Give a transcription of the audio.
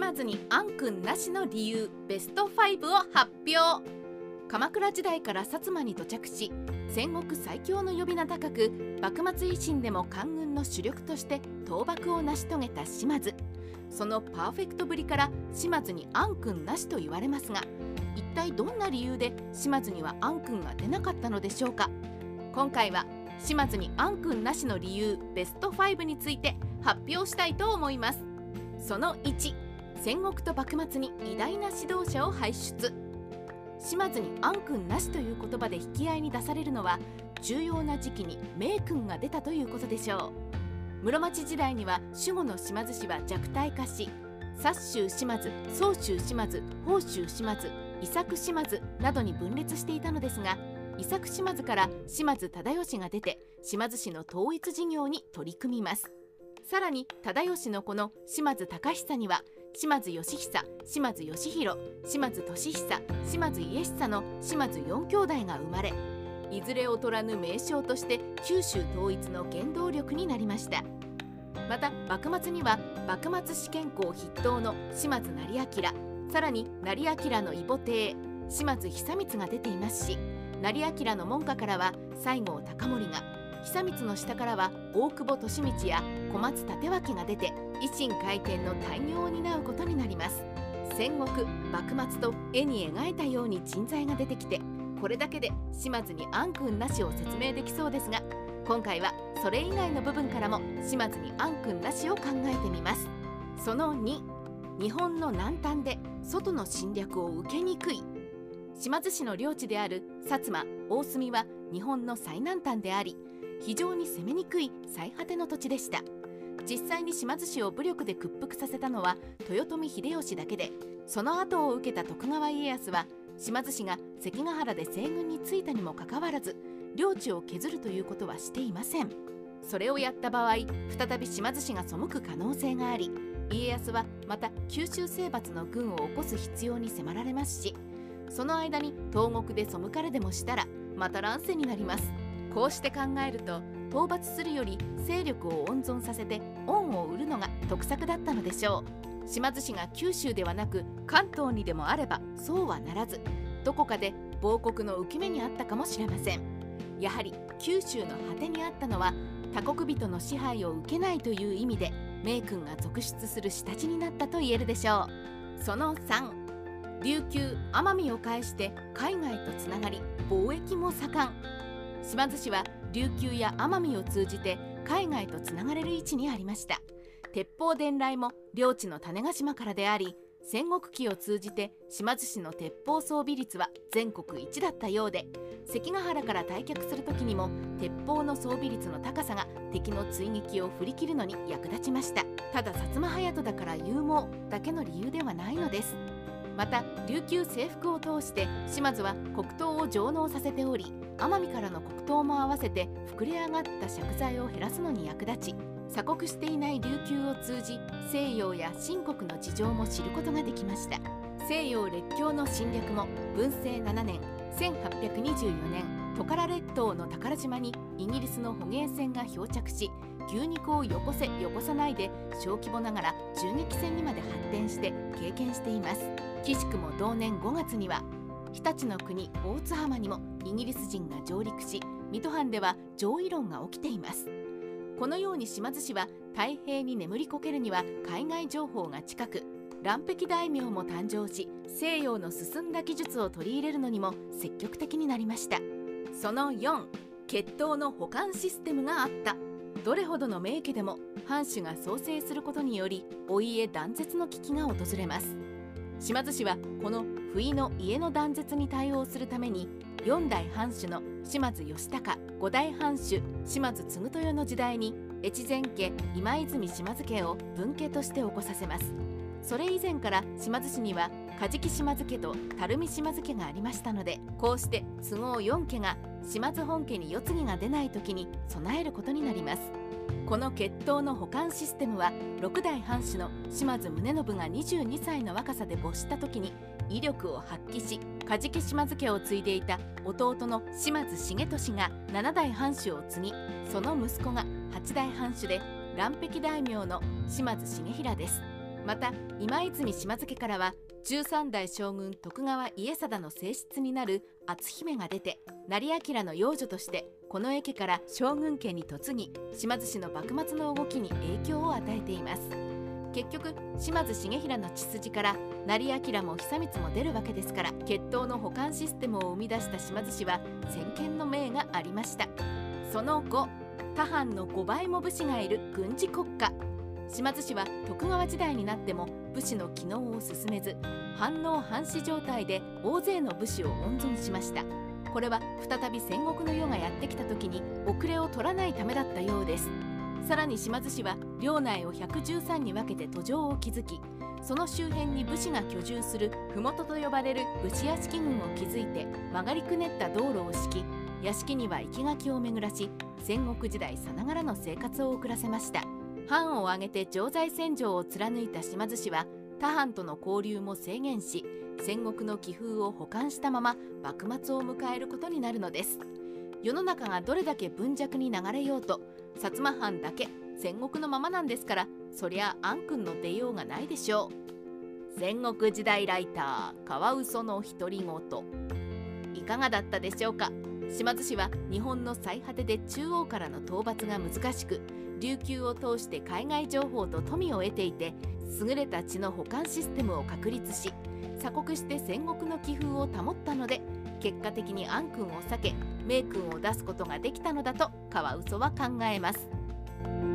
島津に暗君なしの理由ベスト5を発表。鎌倉時代から薩摩に土着し戦国最強の呼び名高く幕末維新でも官軍の主力として倒幕を成し遂げた島津。そのパーフェクトぶりから島津に暗君なしと言われますが一体どんな理由で島津には暗君が出なかったのでしょうか？今回は島津に暗君なしの理由ベスト5について発表したいと思います。その1戦国と幕末に偉大な指導者を輩出。島津に暗君なしという言葉で引き合いに出されるのは重要な時期に名君が出たということでしょう。室町時代には守護の島津氏は弱体化し薩州島津宗州島津宝州島津伊作島津などに分裂していたのですが伊作島津から島津忠義が出て島津氏の統一事業に取り組みます。さらに忠義の子の島津隆久には島津義久島津義弘島津俊久島津家久の島津4兄弟が生まれいずれ劣らぬ名将として九州統一の原動力になりました。また幕末には幕末試験校筆頭の島津成明さらに成明の異母弟島津久光が出ていますし成明の門下からは西郷隆盛が久光の下からは大久保利通や小松立脇が出て維新開店の大業を担うことになります。戦国幕末と絵に描いたように人材が出てきてこれだけで島津に暗君なしを説明できそうですが今回はそれ以外の部分からも島津に暗君なしを考えてみます。その2日本の南端で外の侵略を受けにくい。島津市の領地である薩摩大隅は日本の最南端であり非常に攻めにくい最果ての土地でした。実際に島津氏を武力で屈服させたのは豊臣秀吉だけでその後を受けた徳川家康は島津氏が関ヶ原で西軍についたにもかかわらず領地を削るということはしていません。それをやった場合再び島津氏が背く可能性があり家康はまた九州征伐の軍を起こす必要に迫られますしその間に東国で背かれでもしたらまた乱世になります。こうして考えると討伐するより勢力を温存させて恩を売るのが得策だったのでしょう。島津氏が九州ではなく関東にでもあればそうはならずどこかで亡国の浮き目にあったかもしれません。やはり九州の果てにあったのは他国人の支配を受けないという意味で名君が続出する下地になったと言えるでしょう。その3琉球奄美を介して海外とつながり貿易も盛ん。島津市は琉球や奄美を通じて海外とつながれる位置にありました。鉄砲伝来も領地の種子島からであり戦国期を通じて島津市の鉄砲装備率は全国一だったようで関ヶ原から退却する時にも鉄砲の装備率の高さが敵の追撃を振り切るのに役立ちました。ただ薩摩隼人だから勇猛だけの理由ではないのです。また琉球征服を通して島津は黒糖を上納させており奄美からの黒糖も合わせて膨れ上がった借財を減らすのに役立ち鎖国していない琉球を通じ西洋や新国の事情も知ることができました。西洋列強の侵略も文政7年1824年トカラ列島の宝島にイギリスの捕鯨船が漂着し牛肉をよこせよこさないで小規模ながら銃撃戦にまで発展して経験しています。岸くも同年5月には日立の国大津浜にもイギリス人が上陸し水戸藩では上位論が起きています。このように島津氏は太平に眠りこけるには海外情報が近く岸壁大名も誕生し西洋の進んだ技術を取り入れるのにも積極的になりました。その4血統の保管システムがあった。どれほどの名家でも藩主が創生することによりお家断絶の危機が訪れます。島津氏はこの不意の家の断絶に対応するために4代藩主の島津義高5代藩主島津継豊の時代に越前家今泉島津家を分家として起こさせます。それ以前から島津市には梶木島津家と垂水島津家がありましたのでこうして都合4家が島津本家に世継ぎが出ない時に備えることになります。この血統の保管システムは6代藩主の島津宗信が22歳の若さで没した時に威力を発揮し梶木島津家を継いでいた弟の島津重利が7代藩主を継ぎその息子が8代藩主で岸壁大名の島津重衡です。また今泉島津家からは13代将軍徳川家定の正室になる篤姫が出て成明の養女として近衛家から将軍家に嫁ぎ島津氏の幕末の動きに影響を与えています。結局島津重衡の血筋から成明も久光も出るわけですから血統の保管システムを生み出した島津氏は先見の明がありました。その後他藩の5倍も武士がいる軍事国家島津氏は徳川時代になっても武士の機能を進めず反応反死状態で大勢の武士を温存しました。これは再び戦国の世がやってきた時に遅れを取らないためだったようです。さらに島津氏は領内を113に分けて途上を築きその周辺に武士が居住する麓と呼ばれる武士屋敷群を築いて曲がりくねった道路を敷き屋敷には生垣を巡らし戦国時代さながらの生活を送らせました。藩を挙げて常在戦場を貫いた島津氏は他藩との交流も制限し戦国の気風を保管したまま幕末を迎えることになるのです。世の中がどれだけ分弱に流れようと薩摩藩だけ戦国のままなんですからそりゃ暗君の出ようがないでしょう。戦国時代ライターカワウソの独り言。いかがだったでしょうか？島津氏は日本の最果てで中央からの討伐が難しく琉球を通して海外情報と富を得ていて優れた血の保管システムを確立し鎖国して戦国の気風を保ったので結果的に安君を避け名君を出すことができたのだとカワウソは考えます。